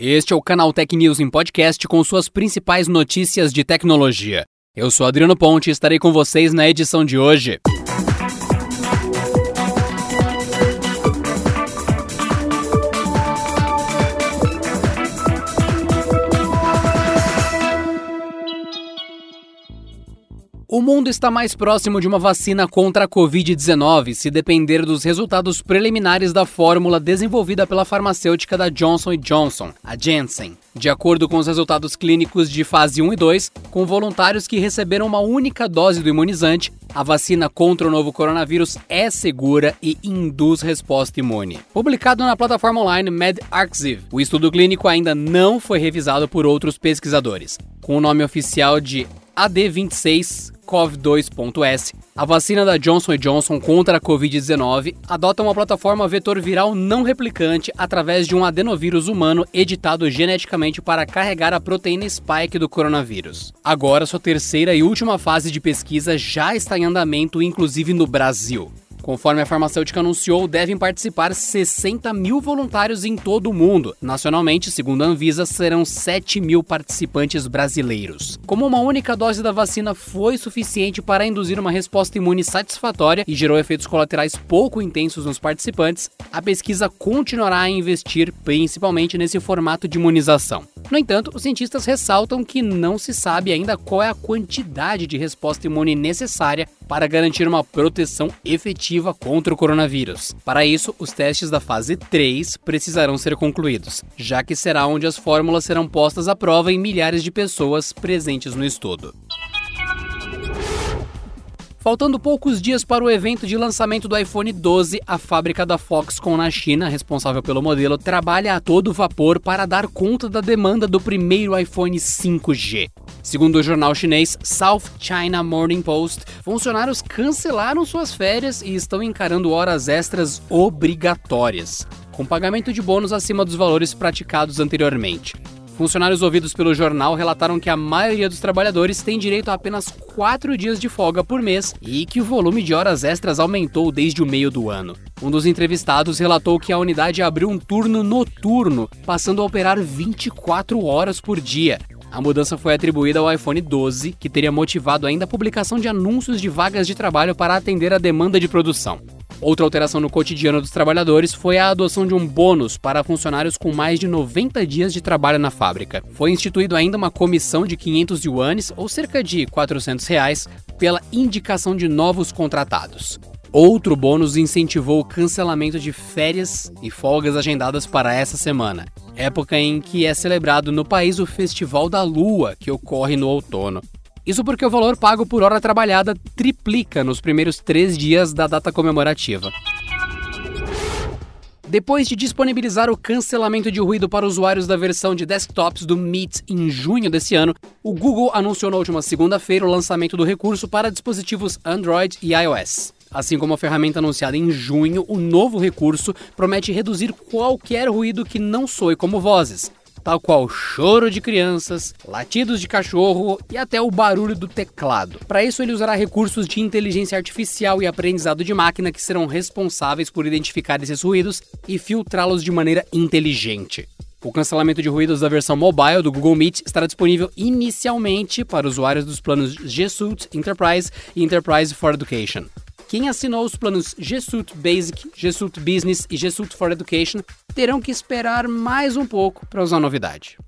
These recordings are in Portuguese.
Este é o Canal Tech News em podcast com suas principais notícias de tecnologia. Eu sou Adriano Ponte e estarei com vocês na edição de hoje. O mundo está mais próximo de uma vacina contra a Covid-19 se depender dos resultados preliminares da fórmula desenvolvida pela farmacêutica da Johnson Johnson, a Janssen. De acordo com os resultados clínicos de fase 1 e 2, com voluntários que receberam uma única dose do imunizante, a vacina contra o novo coronavírus é segura e induz resposta imune. Publicado na plataforma online MedArxiv, o estudo clínico ainda não foi revisado por outros pesquisadores. Com o nome oficial de AD26 COV2.S, a vacina da Johnson Johnson contra a Covid-19 adota uma plataforma vetor viral não replicante através de um adenovírus humano editado geneticamente para carregar a proteína spike do coronavírus. Agora, sua terceira e última fase de pesquisa já está em andamento, inclusive no Brasil. Conforme a farmacêutica anunciou, devem participar 60 mil voluntários em todo o mundo. Nacionalmente, segundo a Anvisa, serão 7 mil participantes brasileiros. Como uma única dose da vacina foi suficiente para induzir uma resposta imune satisfatória e gerou efeitos colaterais pouco intensos nos participantes, a pesquisa continuará a investir principalmente nesse formato de imunização. No entanto, os cientistas ressaltam que não se sabe ainda qual é a quantidade de resposta imune necessária para garantir uma proteção efetiva contra o coronavírus. Para isso, os testes da fase 3 precisarão ser concluídos, já que será onde as fórmulas serão postas à prova em milhares de pessoas presentes no estudo. Faltando poucos dias para o evento de lançamento do iPhone 12, a fábrica da Foxconn na China, responsável pelo modelo, trabalha a todo vapor para dar conta da demanda do primeiro iPhone 5G. Segundo o jornal chinês South China Morning Post, funcionários cancelaram suas férias e estão encarando horas extras obrigatórias, com pagamento de bônus acima dos valores praticados anteriormente. Funcionários ouvidos pelo jornal relataram que a maioria dos trabalhadores tem direito a apenas quatro dias de folga por mês e que o volume de horas extras aumentou desde o meio do ano. Um dos entrevistados relatou que a unidade abriu um turno noturno, passando a operar 24 horas por dia, a mudança foi atribuída ao iPhone 12, que teria motivado ainda a publicação de anúncios de vagas de trabalho para atender a demanda de produção. Outra alteração no cotidiano dos trabalhadores foi a adoção de um bônus para funcionários com mais de 90 dias de trabalho na fábrica. Foi instituído ainda uma comissão de 500 yuanes, ou cerca de 400 reais, pela indicação de novos contratados. Outro bônus incentivou o cancelamento de férias e folgas agendadas para essa semana, época em que é celebrado no país o Festival da Lua, que ocorre no outono. Isso porque o valor pago por hora trabalhada triplica nos primeiros três dias da data comemorativa. Depois de disponibilizar o cancelamento de ruído para usuários da versão de desktops do Meet em junho desse ano, o Google anunciou na última segunda-feira o lançamento do recurso para dispositivos Android e iOS. Assim como a ferramenta anunciada em junho, o novo recurso promete reduzir qualquer ruído que não soe como vozes, tal qual choro de crianças, latidos de cachorro e até o barulho do teclado. Para isso, ele usará recursos de inteligência artificial e aprendizado de máquina que serão responsáveis por identificar esses ruídos e filtrá-los de maneira inteligente. O cancelamento de ruídos da versão mobile do Google Meet estará disponível inicialmente para usuários dos planos G Suite Enterprise e Enterprise for Education. Quem assinou os planos G Suite Basic, G Suite Business e G Suite for Education terão que esperar mais um pouco para usar a novidade.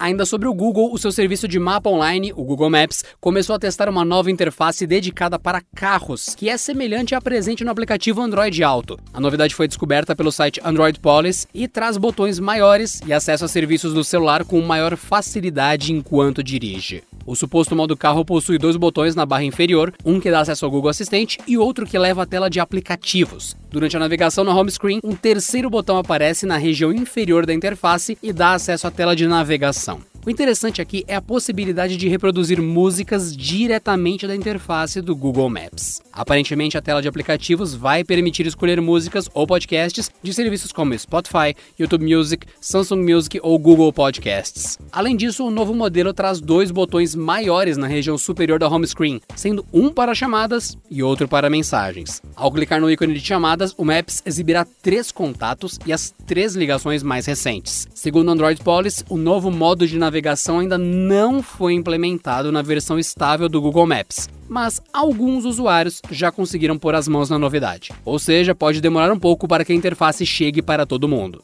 Ainda sobre o Google, o seu serviço de mapa online, o Google Maps, começou a testar uma nova interface dedicada para carros, que é semelhante à presente no aplicativo Android Auto. A novidade foi descoberta pelo site Android Policy e traz botões maiores e acesso a serviços no celular com maior facilidade enquanto dirige. O suposto modo carro possui dois botões na barra inferior, um que dá acesso ao Google Assistente e outro que leva à tela de aplicativos. Durante a navegação na home screen, um terceiro botão aparece na região inferior da interface e dá acesso à tela de navegação. O interessante aqui é a possibilidade de reproduzir músicas diretamente da interface do Google Maps. Aparentemente, a tela de aplicativos vai permitir escolher músicas ou podcasts de serviços como Spotify, YouTube Music, Samsung Music ou Google Podcasts. Além disso, o novo modelo traz dois botões maiores na região superior da home screen, sendo um para chamadas e outro para mensagens. Ao clicar no ícone de chamadas, o Maps exibirá três contatos e as três ligações mais recentes. Segundo o Android Policy, o novo modo de navegação ainda não foi implementado na versão estável do Google Maps, mas alguns usuários já conseguiram pôr as mãos na novidade. Ou seja, pode demorar um pouco para que a interface chegue para todo mundo.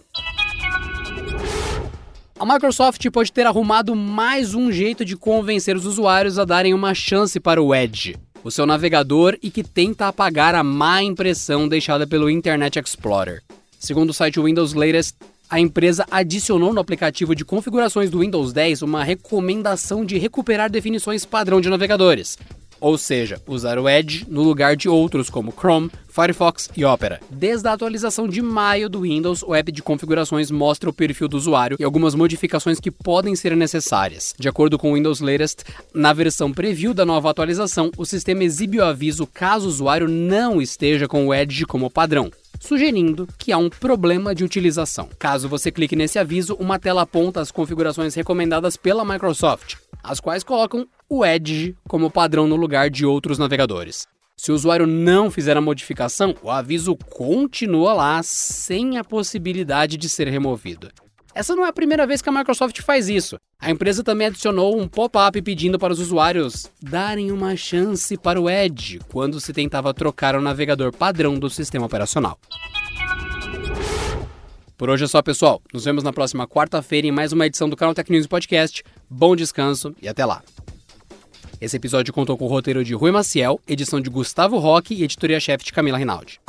A Microsoft pode ter arrumado mais um jeito de convencer os usuários a darem uma chance para o Edge, o seu navegador e que tenta apagar a má impressão deixada pelo Internet Explorer. Segundo o site Windows Latest, a empresa adicionou no aplicativo de configurações do Windows 10 uma recomendação de recuperar definições padrão de navegadores, ou seja, usar o Edge no lugar de outros como Chrome, Firefox e Opera. Desde a atualização de maio do Windows, o app de configurações mostra o perfil do usuário e algumas modificações que podem ser necessárias. De acordo com o Windows Latest, na versão preview da nova atualização, o sistema exibe o aviso caso o usuário não esteja com o Edge como padrão sugerindo que há um problema de utilização. Caso você clique nesse aviso, uma tela aponta as configurações recomendadas pela Microsoft, as quais colocam o Edge como padrão no lugar de outros navegadores. Se o usuário não fizer a modificação, o aviso continua lá sem a possibilidade de ser removido. Essa não é a primeira vez que a Microsoft faz isso. A empresa também adicionou um pop-up pedindo para os usuários darem uma chance para o Edge quando se tentava trocar o navegador padrão do sistema operacional. Por hoje é só, pessoal. Nos vemos na próxima quarta-feira em mais uma edição do Canal Tech News Podcast. Bom descanso e até lá. Esse episódio contou com o roteiro de Rui Maciel, edição de Gustavo Roque e editoria-chefe de Camila Rinaldi.